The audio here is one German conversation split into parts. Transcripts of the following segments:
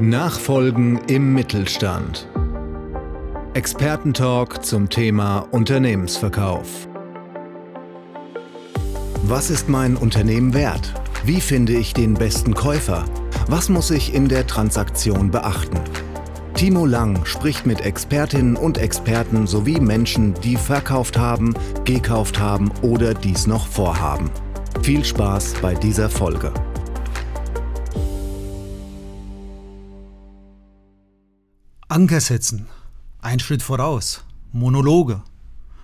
Nachfolgen im Mittelstand. Expertentalk zum Thema Unternehmensverkauf. Was ist mein Unternehmen wert? Wie finde ich den besten Käufer? Was muss ich in der Transaktion beachten? Timo Lang spricht mit Expertinnen und Experten sowie Menschen, die verkauft haben, gekauft haben oder dies noch vorhaben. Viel Spaß bei dieser Folge. Anker setzen, ein Schritt voraus, Monologe.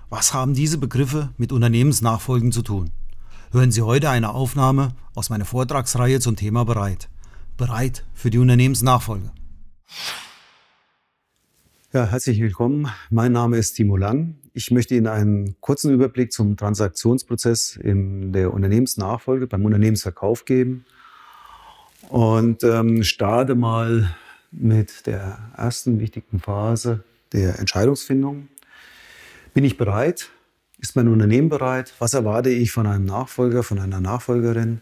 Was haben diese Begriffe mit Unternehmensnachfolgen zu tun? Hören Sie heute eine Aufnahme aus meiner Vortragsreihe zum Thema Bereit. Bereit für die Unternehmensnachfolge. Ja, herzlich willkommen. Mein Name ist Timo Lang. Ich möchte Ihnen einen kurzen Überblick zum Transaktionsprozess in der Unternehmensnachfolge beim Unternehmensverkauf geben und ähm, starte mal mit der ersten wichtigen Phase der Entscheidungsfindung. Bin ich bereit? Ist mein Unternehmen bereit? Was erwarte ich von einem Nachfolger, von einer Nachfolgerin?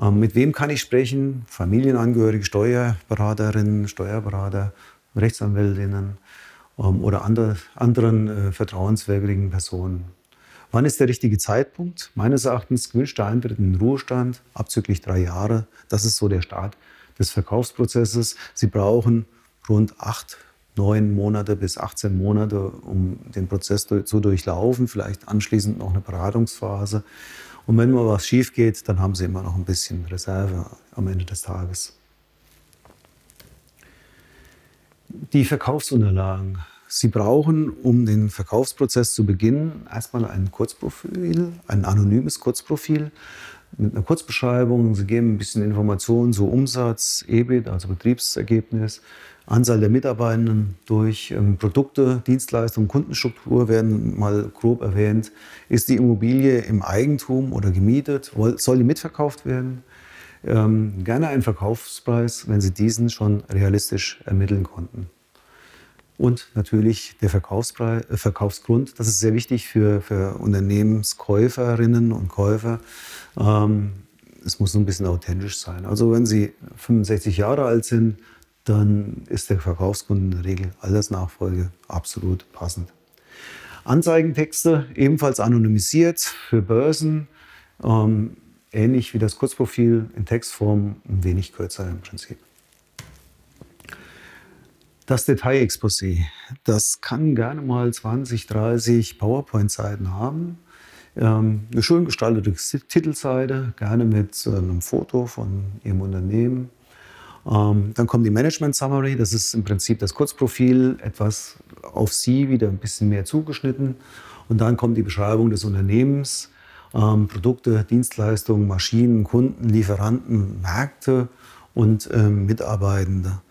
Ähm, mit wem kann ich sprechen? Familienangehörige, Steuerberaterinnen, Steuerberater, Rechtsanwältinnen ähm, oder andere, anderen äh, vertrauenswürdigen Personen. Wann ist der richtige Zeitpunkt? Meines Erachtens gewünschter Eintritt in den Ruhestand, abzüglich drei Jahre. Das ist so der Start des Verkaufsprozesses. Sie brauchen rund acht, neun Monate bis 18 Monate, um den Prozess zu durchlaufen, vielleicht anschließend noch eine Beratungsphase. Und wenn mal was schief geht, dann haben Sie immer noch ein bisschen Reserve am Ende des Tages. Die Verkaufsunterlagen. Sie brauchen, um den Verkaufsprozess zu beginnen, erstmal ein Kurzprofil, ein anonymes Kurzprofil mit einer Kurzbeschreibung. Sie geben ein bisschen Informationen, so Umsatz, EBIT, also Betriebsergebnis, Anzahl der Mitarbeitenden durch ähm, Produkte, Dienstleistungen, Kundenstruktur werden mal grob erwähnt. Ist die Immobilie im Eigentum oder gemietet? Soll die mitverkauft werden? Ähm, gerne einen Verkaufspreis, wenn Sie diesen schon realistisch ermitteln konnten. Und natürlich der Verkaufspreis, äh, Verkaufsgrund. Das ist sehr wichtig für, für Unternehmenskäuferinnen und Käufer. Ähm, es muss so ein bisschen authentisch sein. Also wenn Sie 65 Jahre alt sind, dann ist der Verkaufsgrund in der Regel Altersnachfolge absolut passend. Anzeigentexte ebenfalls anonymisiert für Börsen, ähm, ähnlich wie das Kurzprofil in Textform, ein wenig kürzer im Prinzip. Das Detailexposé, das kann gerne mal 20, 30 PowerPoint-Seiten haben. Ähm, eine schön gestaltete Titelseite, gerne mit einem Foto von Ihrem Unternehmen. Ähm, dann kommt die Management Summary, das ist im Prinzip das Kurzprofil, etwas auf Sie wieder ein bisschen mehr zugeschnitten. Und dann kommt die Beschreibung des Unternehmens, ähm, Produkte, Dienstleistungen, Maschinen, Kunden, Lieferanten, Märkte und Mitarbeitende.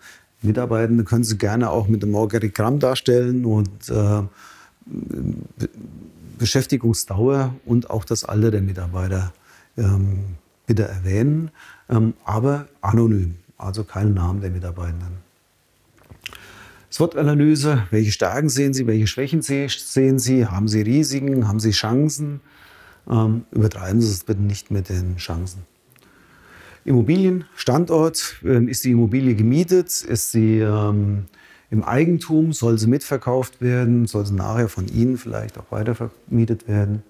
Mitarbeitende können Sie gerne auch mit einem Organigramm darstellen und äh, Beschäftigungsdauer und auch das Alter der Mitarbeiter ähm, bitte erwähnen, ähm, aber anonym, also keinen Namen der Mitarbeitenden. SWOT-Analyse, welche Stärken sehen Sie, welche Schwächen sehen Sie, haben Sie Risiken, haben Sie Chancen? Ähm, übertreiben Sie es bitte nicht mit den Chancen. Immobilienstandort, ähm, ist die Immobilie gemietet, ist sie ähm, im Eigentum, soll sie mitverkauft werden, soll sie nachher von Ihnen vielleicht auch weiter vermietet werden.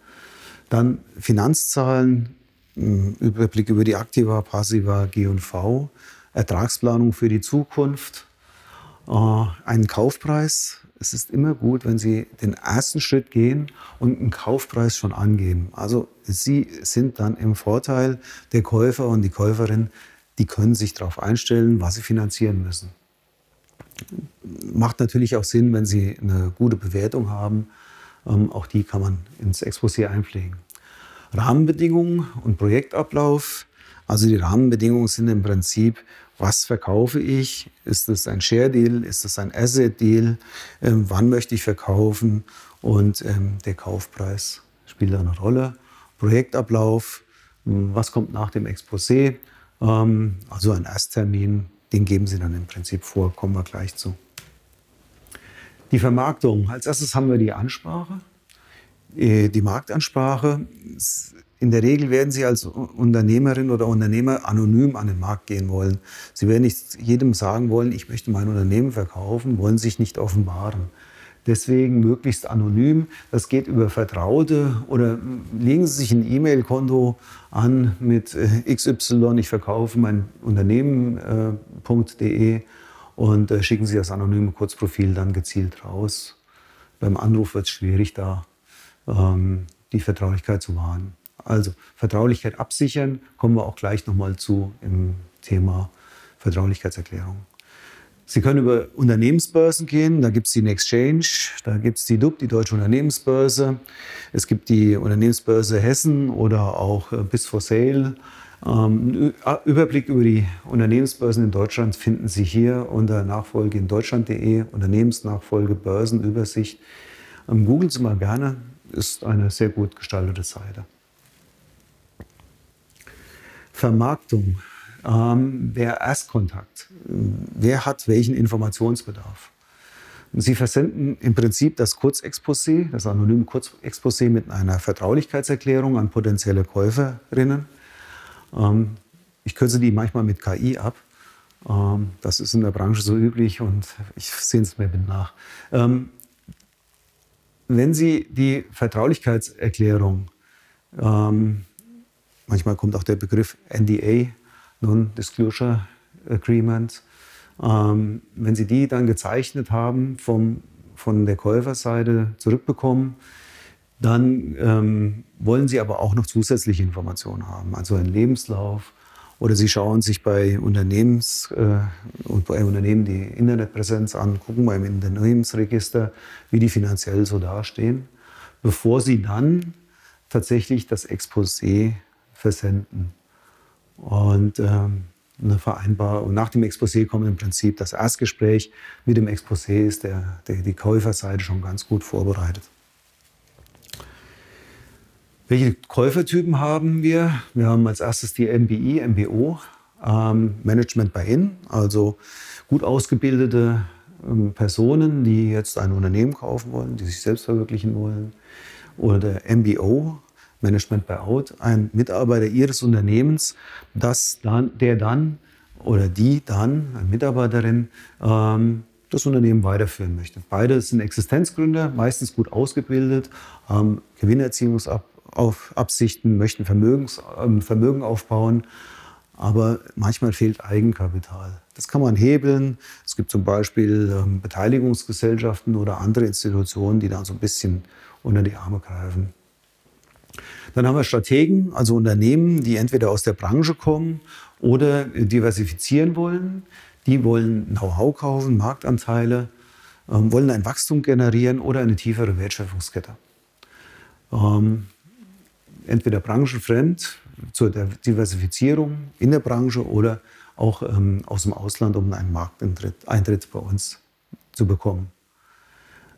Dann Finanzzahlen, ähm, Überblick über die Aktiva, Passiva, G&V, Ertragsplanung für die Zukunft, äh, einen Kaufpreis, es ist immer gut, wenn Sie den ersten Schritt gehen und einen Kaufpreis schon angeben. Also Sie sind dann im Vorteil der Käufer und die Käuferin, die können sich darauf einstellen, was sie finanzieren müssen. Macht natürlich auch Sinn, wenn Sie eine gute Bewertung haben. Ähm, auch die kann man ins Exposé einpflegen. Rahmenbedingungen und Projektablauf. Also die Rahmenbedingungen sind im Prinzip was verkaufe ich? Ist es ein Share Deal? Ist es ein Asset Deal? Ähm, wann möchte ich verkaufen? Und ähm, der Kaufpreis spielt da eine Rolle. Projektablauf, hm, was kommt nach dem Exposé? Ähm, also ein Ersttermin, den geben Sie dann im Prinzip vor, kommen wir gleich zu. Die Vermarktung. Als erstes haben wir die Ansprache. Äh, die Marktansprache. In der Regel werden Sie als Unternehmerin oder Unternehmer anonym an den Markt gehen wollen. Sie werden nicht jedem sagen wollen, ich möchte mein Unternehmen verkaufen, wollen sich nicht offenbaren. Deswegen möglichst anonym. Das geht über Vertraute oder legen Sie sich ein E-Mail-Konto an mit äh, XY, ich verkaufe mein Unternehmen.de äh, und schicken Sie das anonyme Kurzprofil dann gezielt raus. Beim Anruf wird es schwierig, da ähm, die Vertraulichkeit zu wahren. Also Vertraulichkeit absichern, kommen wir auch gleich nochmal zu im Thema Vertraulichkeitserklärung. Sie können über Unternehmensbörsen gehen, da gibt es die Exchange, da gibt es die DUB, die Deutsche Unternehmensbörse. Es gibt die Unternehmensbörse Hessen oder auch äh, Bis for Sale. Ähm, Überblick über die Unternehmensbörsen in Deutschland finden Sie hier unter Nachfolge in Deutschland.de, Unternehmensnachfolge, Börsenübersicht. Ähm, googeln Sie mal gerne, ist eine sehr gut gestaltete Seite. Vermarktung ähm, der Erstkontakt. Wer hat welchen Informationsbedarf? Sie versenden im Prinzip das Kurzexposé, das anonyme Kurzexposé mit einer Vertraulichkeitserklärung an potenzielle Käuferinnen. Ähm, ich kürze die manchmal mit KI ab. Ähm, das ist in der Branche so üblich und ich sehe es mir nach. Wenn Sie die Vertraulichkeitserklärung, ähm, manchmal kommt auch der Begriff NDA, Non-Disclosure Agreement. Ähm, wenn Sie die dann gezeichnet haben, vom, von der Käuferseite zurückbekommen, dann ähm, wollen Sie aber auch noch zusätzliche Informationen haben, also einen Lebenslauf. Oder Sie schauen sich bei, Unternehmens, äh, bei Unternehmen die Internetpräsenz an, gucken mal im Unternehmensregister, wie die finanziell so dastehen, bevor Sie dann tatsächlich das Exposé versenden. Und ähm, eine Vereinbarung. Nach dem Exposé kommt im Prinzip das Erstgespräch. Mit dem Exposé ist der, der, die Käuferseite schon ganz gut vorbereitet. Welche Käufertypen haben wir? Wir haben als erstes die MBI, MBO, ähm, Management by In, also gut ausgebildete ähm, Personen, die jetzt ein Unternehmen kaufen wollen, die sich selbst verwirklichen wollen. Oder MBO, Management Buyout, ein Mitarbeiter Ihres Unternehmens, das dann, der dann oder die dann, eine Mitarbeiterin, ähm, das Unternehmen weiterführen möchte. Beide sind Existenzgründer, meistens gut ausgebildet, haben Gewinnerziehungsabsichten, möchten Vermögens, ähm, Vermögen aufbauen, aber manchmal fehlt Eigenkapital. Das kann man hebeln. Es gibt zum Beispiel ähm, Beteiligungsgesellschaften oder andere Institutionen, die da so ein bisschen unter die Arme greifen. Dann haben wir Strategen, also Unternehmen, die entweder aus der Branche kommen oder diversifizieren wollen. Die wollen Know-how kaufen, Marktanteile, ähm, wollen ein Wachstum generieren oder eine tiefere Wertschöpfungskette. Entweder branchenfremd zur Diversifizierung in der Branche oder auch ähm, aus dem Ausland, um einen Markteintritt bei uns zu bekommen.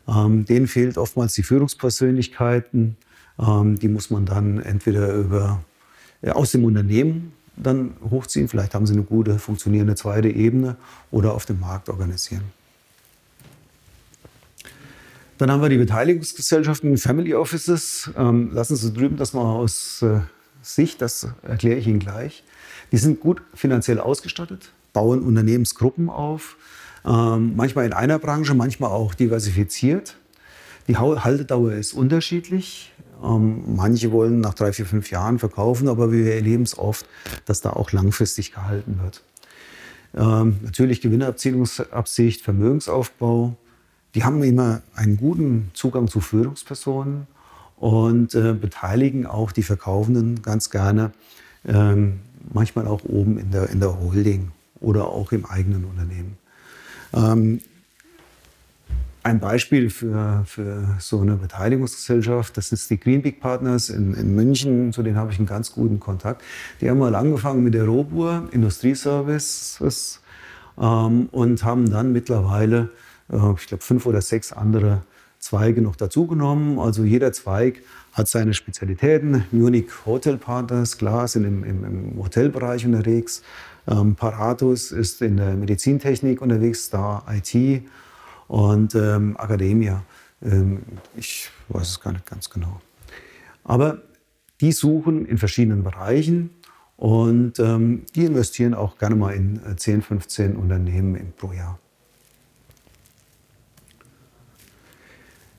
Ähm, denen fehlt oftmals die Führungspersönlichkeiten, ähm, die muss man dann entweder über, ja, aus dem Unternehmen dann hochziehen, vielleicht haben sie eine gute, funktionierende zweite Ebene oder auf dem Markt organisieren. Dann haben wir die Beteiligungsgesellschaften, Family Offices. Ähm, lassen Sie drüben das mal aus äh, Sicht, das erkläre ich Ihnen gleich. Die sind gut finanziell ausgestattet, bauen Unternehmensgruppen auf, ähm, manchmal in einer Branche, manchmal auch diversifiziert. Die Haltedauer ist unterschiedlich. Ähm, manche wollen nach drei, vier, fünf Jahren verkaufen, aber wir erleben es oft, dass da auch langfristig gehalten wird. Ähm, natürlich Gewinnerabzielungsabsicht, Vermögensaufbau. Die haben immer einen guten Zugang zu Führungspersonen und äh, beteiligen auch die Verkaufenden ganz gerne, ähm, manchmal auch oben in der, in der Holding oder auch im eigenen Unternehmen. Ähm, ein Beispiel für, für so eine Beteiligungsgesellschaft, das ist die Greenpeak Partners in, in München, zu denen habe ich einen ganz guten Kontakt. Die haben mal angefangen mit der Robur, Industrieservices, ähm, und haben dann mittlerweile, ich glaube, fünf oder sechs andere Zweige noch dazugenommen. Also jeder Zweig hat seine Spezialitäten. Munich Hotel Partners, klar, sind im, im, im Hotelbereich unterwegs. Ähm, Paratus ist in der Medizintechnik unterwegs, da IT und ähm, Academia. Ähm, ich weiß es gar nicht ganz genau. Aber die suchen in verschiedenen Bereichen und ähm, die investieren auch gerne mal in 10, äh, 15 Unternehmen pro Jahr.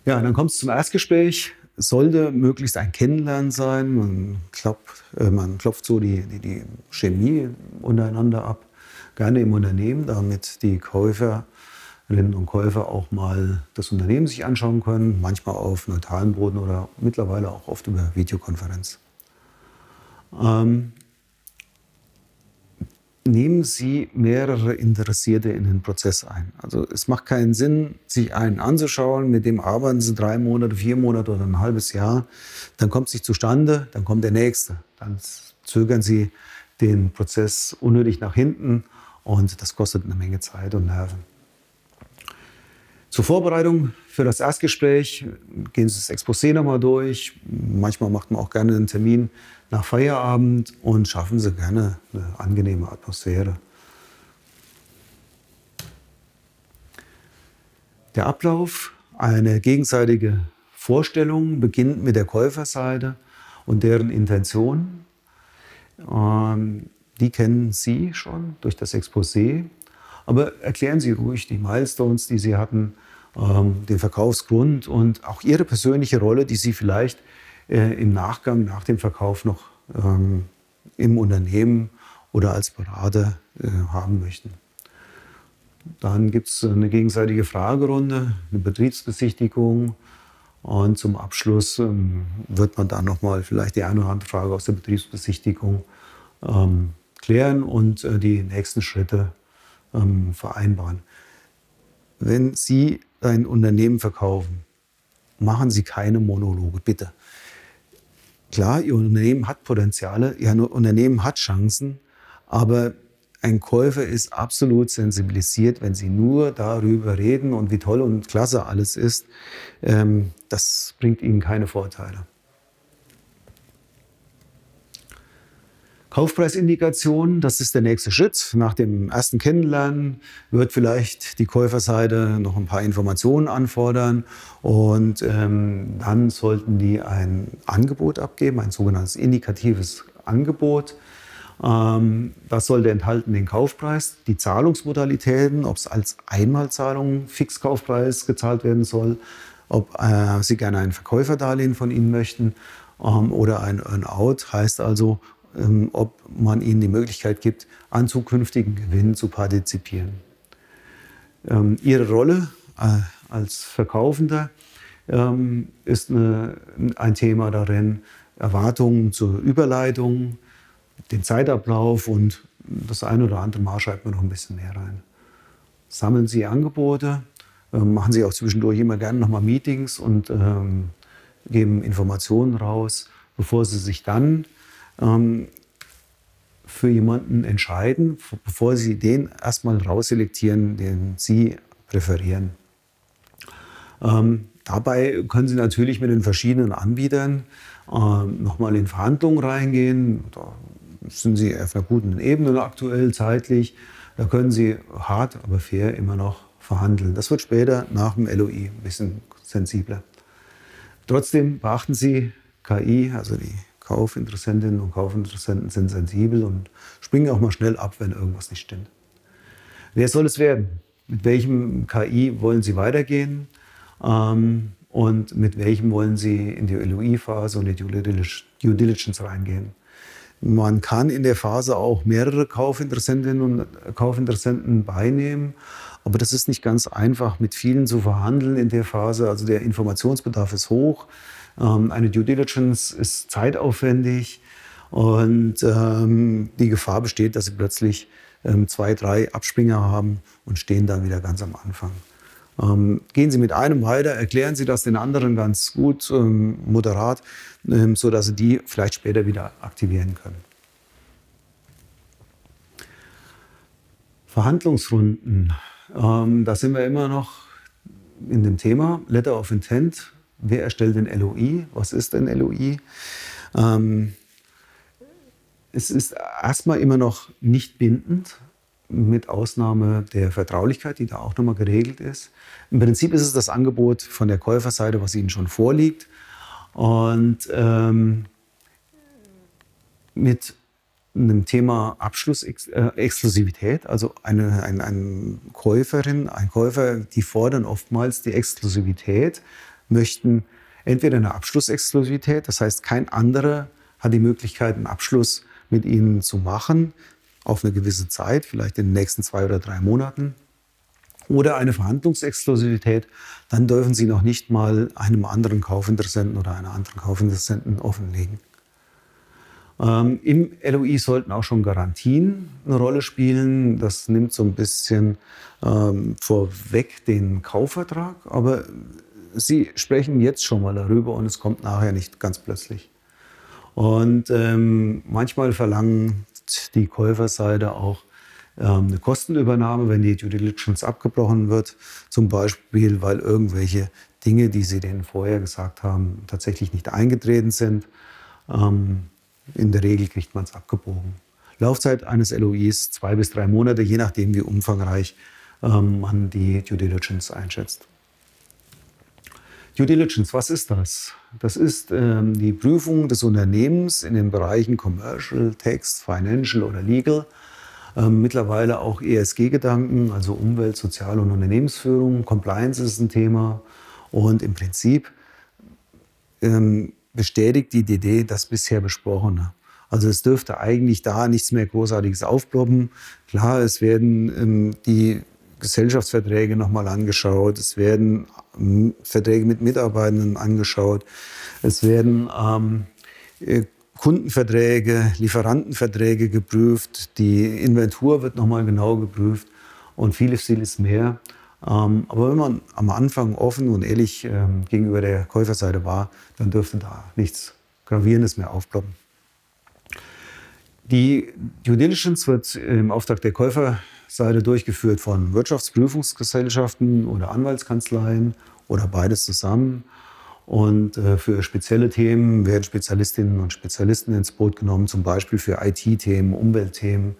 Ja, dann kommt es zum Erstgespräch. Es sollte möglichst ein Kennenlernen sein. Man klopft, äh, man klopft so die, die, die, Chemie untereinander ab. Gerne im Unternehmen, damit die Käuferinnen und Käufer auch mal das Unternehmen sich anschauen können. Manchmal auf neutralem Boden oder mittlerweile auch oft über Videokonferenz. Ähm, nehmen Sie mehrere Interessierte in den Prozess ein. Also es macht keinen Sinn, sich einen anzuschauen, mit dem arbeiten Sie drei Monate, vier Monate oder ein halbes Jahr. Dann kommt es nicht zustande, dann kommt der nächste. Dann zögern Sie den Prozess unnötig nach hinten und das kostet eine Menge Zeit und Nerven. Zur Vorbereitung für das Erstgespräch gehen Sie das Exposé nochmal durch. Manchmal macht man auch gerne einen Termin nach Feierabend und schaffen Sie gerne eine angenehme Atmosphäre. Der Ablauf, eine gegenseitige Vorstellung, beginnt mit der Käuferseite und deren Intention. Ähm, die kennen Sie schon durch das Exposé. Aber erklären Sie ruhig die Milestones, die Sie hatten, ähm, den Verkaufsgrund und auch Ihre persönliche Rolle, die Sie vielleicht äh, im Nachgang, nach dem Verkauf noch ähm, im Unternehmen oder als Berater äh, haben möchten. Dann gibt es eine gegenseitige Fragerunde, eine Betriebsbesichtigung und zum Abschluss ähm, wird man dann nochmal vielleicht die eine oder andere Frage aus der Betriebsbesichtigung ähm, klären und äh, die nächsten Schritte ähm, vereinbaren. Wenn Sie ein Unternehmen verkaufen, machen Sie keine Monologe, bitte. Klar, Ihr Unternehmen hat Potenziale, Ihr Unternehmen hat Chancen, aber ein Käufer ist absolut sensibilisiert, wenn Sie nur darüber reden und wie toll und klasse alles ist. Ähm, das bringt Ihnen keine Vorteile. Kaufpreisindikation, das ist der nächste Schritt. Nach dem ersten Kennenlernen wird vielleicht die Käuferseite noch ein paar Informationen anfordern und ähm, dann sollten die ein Angebot abgeben, ein sogenanntes indikatives Angebot. Ähm, das sollte enthalten den Kaufpreis, die Zahlungsmodalitäten, ob es als Einmalzahlung Fixkaufpreis gezahlt werden soll, ob äh, Sie gerne ein Verkäuferdarlehen von Ihnen möchten ähm, oder ein Earn-out, heißt also, ob man ihnen die Möglichkeit gibt, an zukünftigen Gewinnen zu partizipieren. Ähm, ihre Rolle äh, als Verkaufender ähm, ist ein Thema darin, Erwartungen zur Überleitung, den Zeitablauf und das eine oder andere Mal schreibt man noch ein bisschen mehr rein. Sammeln Sie Angebote, machen Sie auch zwischendurch immer gerne nochmal Meetings und ähm, geben Informationen raus, bevor Sie sich dann ähm, für jemanden entscheiden, bevor Sie den erstmal rausselektieren, den Sie präferieren. Ähm, dabei können Sie natürlich mit den verschiedenen Anbietern ähm, nochmal in Verhandlungen reingehen. Da sind Sie auf einer guten Ebene aktuell zeitlich. Da können Sie hart, aber fair immer noch verhandeln. Das wird später nach dem LOI ein bisschen sensibler. Trotzdem beachten Sie KI, also die Kaufinteressentinnen und Kaufinteressenten sind sensibel und springen auch mal schnell ab, wenn irgendwas nicht stimmt. Wer soll es werden? Mit welchem KI wollen Sie weitergehen? Ähm, und mit welchem wollen Sie in die LOI-Phase und die Due Diligence reingehen? Man kann in der Phase auch mehrere Kaufinteressentinnen und Kaufinteressenten beinehmen, aber das ist nicht ganz einfach, mit vielen zu verhandeln in der Phase. Also der Informationsbedarf ist hoch. Ähm, eine Due Diligence ist zeitaufwendig und ähm, die Gefahr besteht, dass sie plötzlich ähm, zwei, drei Abspringer haben und stehen dann wieder ganz am Anfang. Ähm, gehen Sie mit einem weiter, erklären Sie das den anderen ganz gut, ähm, moderat, ähm, sodass Sie die vielleicht später wieder aktivieren können. Verhandlungsrunden, ähm, da sind wir immer noch in dem Thema Letter of Intent Wer erstellt den LOI? Was ist ein LOI? Ähm, es ist erstmal immer noch nicht bindend, mit Ausnahme der Vertraulichkeit, die da auch nochmal geregelt ist. Im Prinzip ist es das Angebot von der Käuferseite, was Ihnen schon vorliegt. Und ähm, mit einem Thema Abschlussexklusivität, äh, also eine, eine, eine Käuferin, ein Käufer, die fordern oftmals die Exklusivität, möchten entweder eine Abschlussexklusivität, das heißt kein anderer hat die Möglichkeit, einen Abschluss mit ihnen zu machen, auf eine gewisse Zeit, vielleicht in den nächsten zwei oder drei Monaten, oder eine Verhandlungsexklusivität, dann dürfen sie noch nicht mal einem anderen Kaufinteressenten oder einer anderen Kaufinteressenten offenlegen. Ähm, Im LOI sollten auch schon Garantien eine Rolle spielen. Das nimmt so ein bisschen ähm, vorweg den Kaufvertrag, aber Sie sprechen jetzt schon mal darüber und es kommt nachher nicht ganz plötzlich. Und ähm, manchmal verlangt die Käuferseite auch ähm, eine Kostenübernahme, wenn die Due Diligence abgebrochen wird. Zum Beispiel, weil irgendwelche Dinge, die sie denen vorher gesagt haben, tatsächlich nicht eingetreten sind. Ähm, in der Regel kriegt man es abgebogen. Laufzeit eines LOIs zwei bis drei Monate, je nachdem, wie umfangreich ähm, man die Due Diligence einschätzt. Due Diligence, was ist das? Das ist ähm, die Prüfung des Unternehmens in den Bereichen Commercial, Text, Financial oder Legal. Ähm, mittlerweile auch ESG-Gedanken, also Umwelt, Sozial- und Unternehmensführung. Compliance ist ein Thema. Und im Prinzip ähm, bestätigt die DD das bisher Besprochene. Also es dürfte eigentlich da nichts mehr Großartiges aufploppen. Klar, es werden ähm, die Gesellschaftsverträge nochmal angeschaut, es werden ähm, Verträge mit Mitarbeitenden angeschaut, es werden ähm, äh, Kundenverträge, Lieferantenverträge geprüft, die Inventur wird nochmal genau geprüft und vieles, vieles mehr. Ähm, aber wenn man am Anfang offen und ehrlich ähm, gegenüber der Käuferseite war, dann dürfte da nichts Gravierendes mehr aufploppen. Die Due Diligence wird im Auftrag der Käuferseite durchgeführt von Wirtschaftsprüfungsgesellschaften oder Anwaltskanzleien oder beides zusammen. Und äh, für spezielle Themen werden Spezialistinnen und Spezialisten ins Boot genommen, zum Beispiel für IT-Themen, Umweltthemen.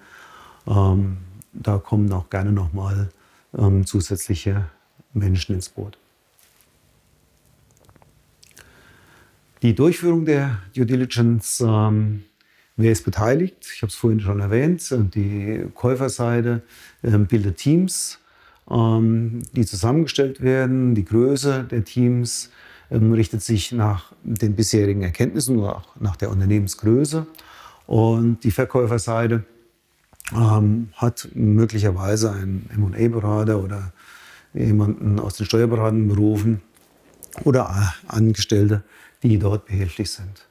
Ähm, da kommen auch gerne nochmal ähm, zusätzliche Menschen ins Boot. Die Durchführung der Due Diligence, ähm, wer ist beteiligt? Ich habe es vorhin schon erwähnt. Die Käuferseite ähm, bildet Teams, ähm, die zusammengestellt werden. Die Größe der Teams ähm, richtet sich nach den bisherigen Erkenntnissen oder auch nach der Unternehmensgröße. Und die Verkäuferseite ähm, hat möglicherweise einen M&A-Berater oder jemanden aus den Steuerberatenden berufen oder Angestellte, die dort behilflich sind.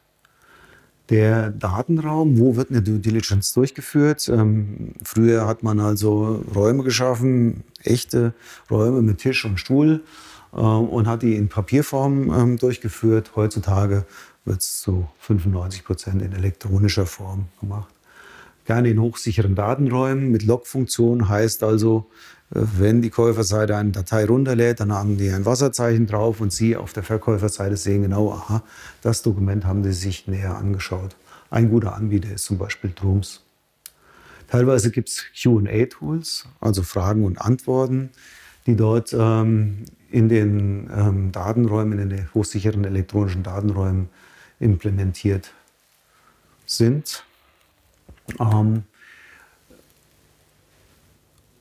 Der Datenraum, wo wird eine Due Diligence durchgeführt? Ähm, früher hat man also Räume geschaffen, echte Räume mit Tisch und Stuhl äh, und hat die in Papierform ähm, durchgeführt. Heutzutage wird es zu 95 Prozent in elektronischer Form gemacht gerne in hochsicheren Datenräumen mit Log-Funktion. Heißt also, wenn die Käuferseite eine Datei runterlädt, dann haben die ein Wasserzeichen drauf und Sie auf der Verkäuferseite sehen genau, aha, das Dokument haben Sie sich näher angeschaut. Ein guter Anbieter ist zum Beispiel Drooms. Teilweise gibt es QA-Tools, also Fragen und Antworten, die dort ähm, in den ähm, Datenräumen, in den hochsicheren elektronischen Datenräumen implementiert sind. Ähm,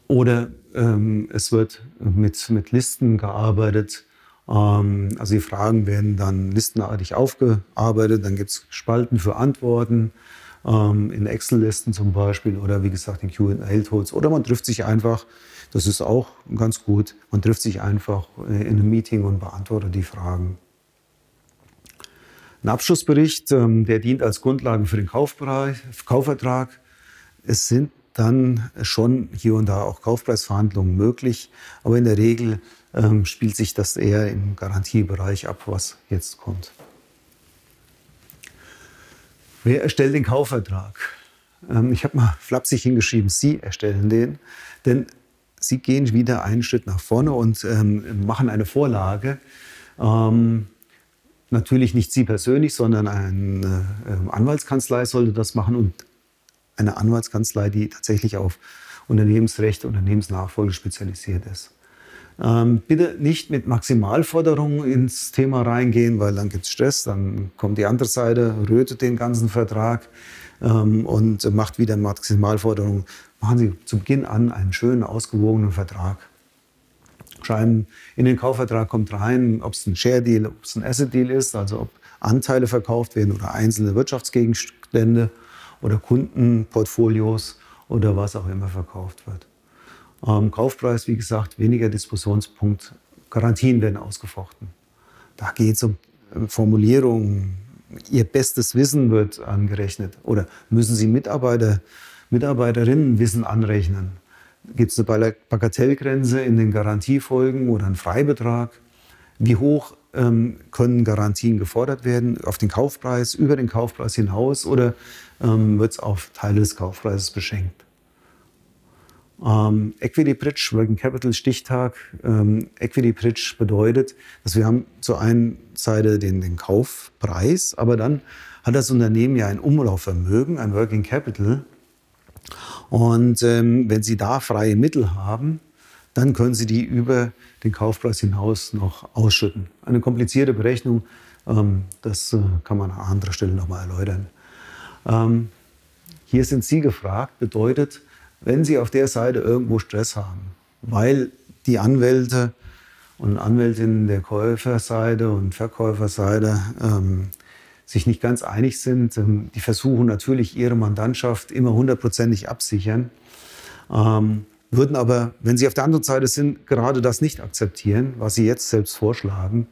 oder ähm, es wird mit, mit Listen gearbeitet. Ähm, also die Fragen werden dann listenartig aufgearbeitet. Dann gibt es Spalten für Antworten ähm, in Excel-Listen zum Beispiel oder wie gesagt in QA-Tools. Oder man trifft sich einfach, das ist auch ganz gut, man trifft sich einfach in einem Meeting und beantwortet die Fragen. Ein Abschlussbericht, ähm, der dient als Grundlage für den Kaufvertrag. Es sind dann schon hier und da auch Kaufpreisverhandlungen möglich, aber in der Regel ähm, spielt sich das eher im Garantiebereich ab, was jetzt kommt. Wer erstellt den Kaufvertrag? Ähm, ich habe mal flapsig hingeschrieben, Sie erstellen den, denn Sie gehen wieder einen Schritt nach vorne und ähm, machen eine Vorlage. Ähm, Natürlich nicht Sie persönlich, sondern eine ähm, Anwaltskanzlei sollte das machen und eine Anwaltskanzlei, die tatsächlich auf Unternehmensrecht, Unternehmensnachfolge spezialisiert ist. Ähm, bitte nicht mit Maximalforderungen ins Thema reingehen, weil dann gibt es Stress, dann kommt die andere Seite, rötet den ganzen Vertrag ähm, und macht wieder Maximalforderungen. Machen Sie zu Beginn an einen schönen, ausgewogenen Vertrag. Schreiben in den Kaufvertrag kommt rein, ob es ein Share-Deal, ob es ein Asset-Deal ist, also ob Anteile verkauft werden oder einzelne Wirtschaftsgegenstände oder Kundenportfolios oder was auch immer verkauft wird. Ähm, Kaufpreis, wie gesagt, weniger Diskussionspunkt. Garantien werden ausgefochten. Da geht es um äh, Formulierungen. Ihr bestes Wissen wird angerechnet. Oder müssen Sie Mitarbeiter, Mitarbeiterinnenwissen anrechnen? Gibt es eine Bagatellgrenze in den Garantiefolgen oder einen Freibetrag? Wie hoch ähm, können Garantien gefordert werden? Auf den Kaufpreis, über den Kaufpreis hinaus oder ähm, wird es auf Teile des Kaufpreises beschenkt? Ähm, Equity Bridge, Working Capital Stichtag. Ähm, Equity Bridge bedeutet, dass wir haben zur einen Seite den, den Kaufpreis, aber dann hat das Unternehmen ja ein Umlaufvermögen, ein Working Capital. Und ähm, wenn Sie da freie Mittel haben, dann können Sie die über den Kaufpreis hinaus noch ausschütten. Eine komplizierte Berechnung, ähm, das äh, kann man an anderer Stelle nochmal erläutern. Ähm, hier sind Sie gefragt, bedeutet, wenn Sie auf der Seite irgendwo Stress haben, weil die Anwälte und Anwältinnen der Käuferseite und Verkäuferseite ähm, sich nicht ganz einig sind, ähm, die versuchen natürlich ihre Mandantschaft immer hundertprozentig absichern, ähm, würden aber, wenn sie auf der anderen Seite sind, gerade das nicht akzeptieren, was sie jetzt selbst vorschlagen.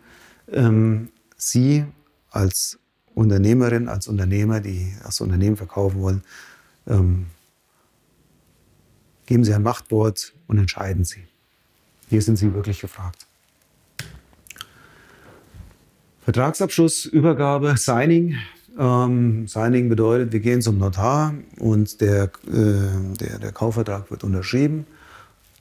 Ähm, sie als Unternehmerin, als Unternehmer, die das Unternehmen verkaufen wollen, ähm, Geben Sie ein Machtwort und entscheiden Sie. Hier sind Sie wirklich gefragt. Vertragsabschluss, Übergabe, Signing. Ähm, Signing bedeutet, wir gehen zum Notar und der, äh, der, der Kaufvertrag wird unterschrieben,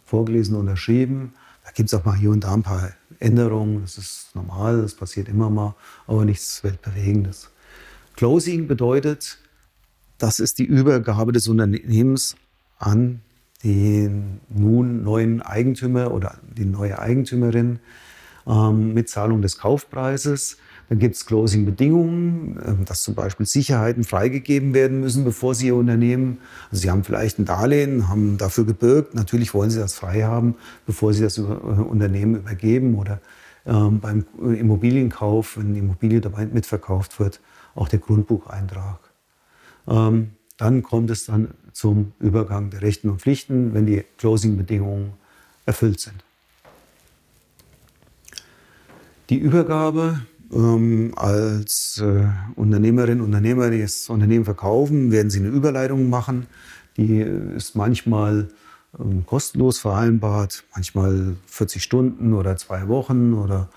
vorgelesen, unterschrieben. Da gibt es auch mal hier und da ein paar Änderungen. Das ist normal, das passiert immer mal, aber nichts Weltbewegendes. Closing bedeutet, das ist die Übergabe des Unternehmens an den nun neuen Eigentümer oder die neue Eigentümerin ähm, mit Zahlung des Kaufpreises. Dann gibt es Closing-Bedingungen, äh, dass zum Beispiel Sicherheiten freigegeben werden müssen, bevor Sie Ihr Unternehmen, also Sie haben vielleicht ein Darlehen, haben dafür gebürgt, natürlich wollen Sie das frei haben, bevor Sie das äh, Unternehmen übergeben oder ähm, beim Immobilienkauf, wenn die Immobilie dabei mitverkauft wird, auch der Grundbucheintrag. Ähm, dann kommt es dann zum Übergang der Rechten und Pflichten, wenn die Closing-Bedingungen erfüllt sind. Die Übergabe ähm, als äh, Unternehmerin, Unternehmer, die das Unternehmen verkaufen, werden sie eine Überleitung machen. Die ist manchmal ähm, kostenlos vereinbart, manchmal 40 Stunden oder zwei Wochen oder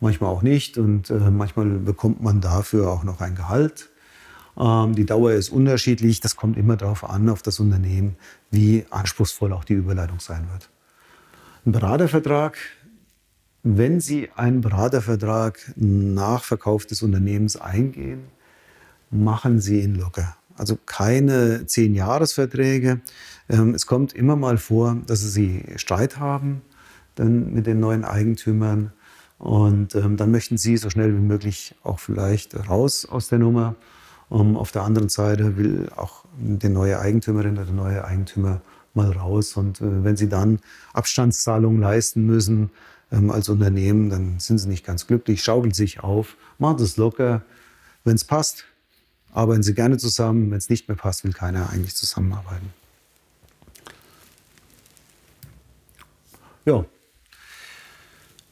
manchmal auch nicht. Und äh, manchmal bekommt man dafür auch noch ein Gehalt. Ähm, die Dauer ist unterschiedlich. Das kommt immer darauf an, auf das Unternehmen, wie anspruchsvoll auch die Überleitung sein wird. Ein Beratervertrag. Wenn Sie einen Beratervertrag nach Verkauf des Unternehmens eingehen, machen Sie ihn locker. Also keine zehn Jahresverträge. Ähm, es kommt immer mal vor, dass Sie Streit haben dann mit den neuen Eigentümern. Und ähm, dann möchten Sie so schnell wie möglich auch vielleicht raus aus der Nummer. Um, auf der anderen Seite will auch die neue Eigentümerin oder der neue Eigentümer mal raus. Und äh, wenn sie dann Abstandszahlungen leisten müssen ähm, als Unternehmen, dann sind sie nicht ganz glücklich, schaukeln sich auf, machen es locker. Wenn es passt, arbeiten sie gerne zusammen. Wenn es nicht mehr passt, will keiner eigentlich zusammenarbeiten. Ja.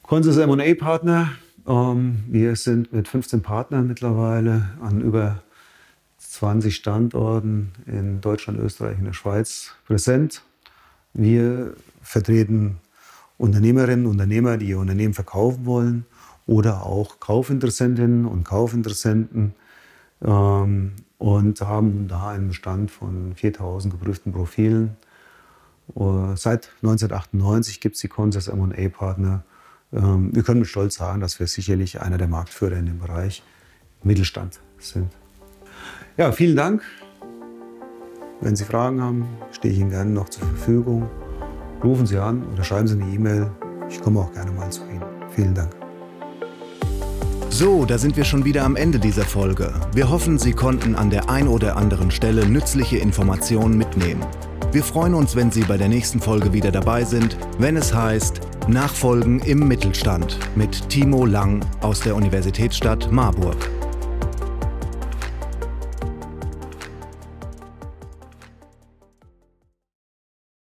Consus M&A-Partner. Ähm, wir sind mit 15 Partnern mittlerweile an über 20 Standorten in Deutschland, Österreich und der Schweiz präsent. Wir vertreten Unternehmerinnen und Unternehmer, die ihr Unternehmen verkaufen wollen oder auch Kaufinteressentinnen und Kaufinteressenten ähm, und haben da einen Bestand von 4000 geprüften Profilen. Uh, seit 1998 gibt es die Consors M&A-Partner. Ähm, wir können mit Stolz sagen, dass wir sicherlich einer der Marktführer in dem Bereich Mittelstand sind. Ja, vielen Dank. Wenn Sie Fragen haben, stehe ich Ihnen gerne noch zur Verfügung. Rufen Sie an oder schreiben Sie eine E-Mail. ich komme auch gerne mal zu Ihnen. Vielen Dank. So, da sind wir schon wieder am Ende dieser Folge. Wir hoffen, Sie konnten an der ein oder anderen Stelle nützliche Informationen mitnehmen. Wir freuen uns, wenn Sie bei der nächsten Folge wieder dabei sind, wenn es heißt Nachfolgen im Mittelstand mit Timo Lang aus der Universitätsstadt Marburg.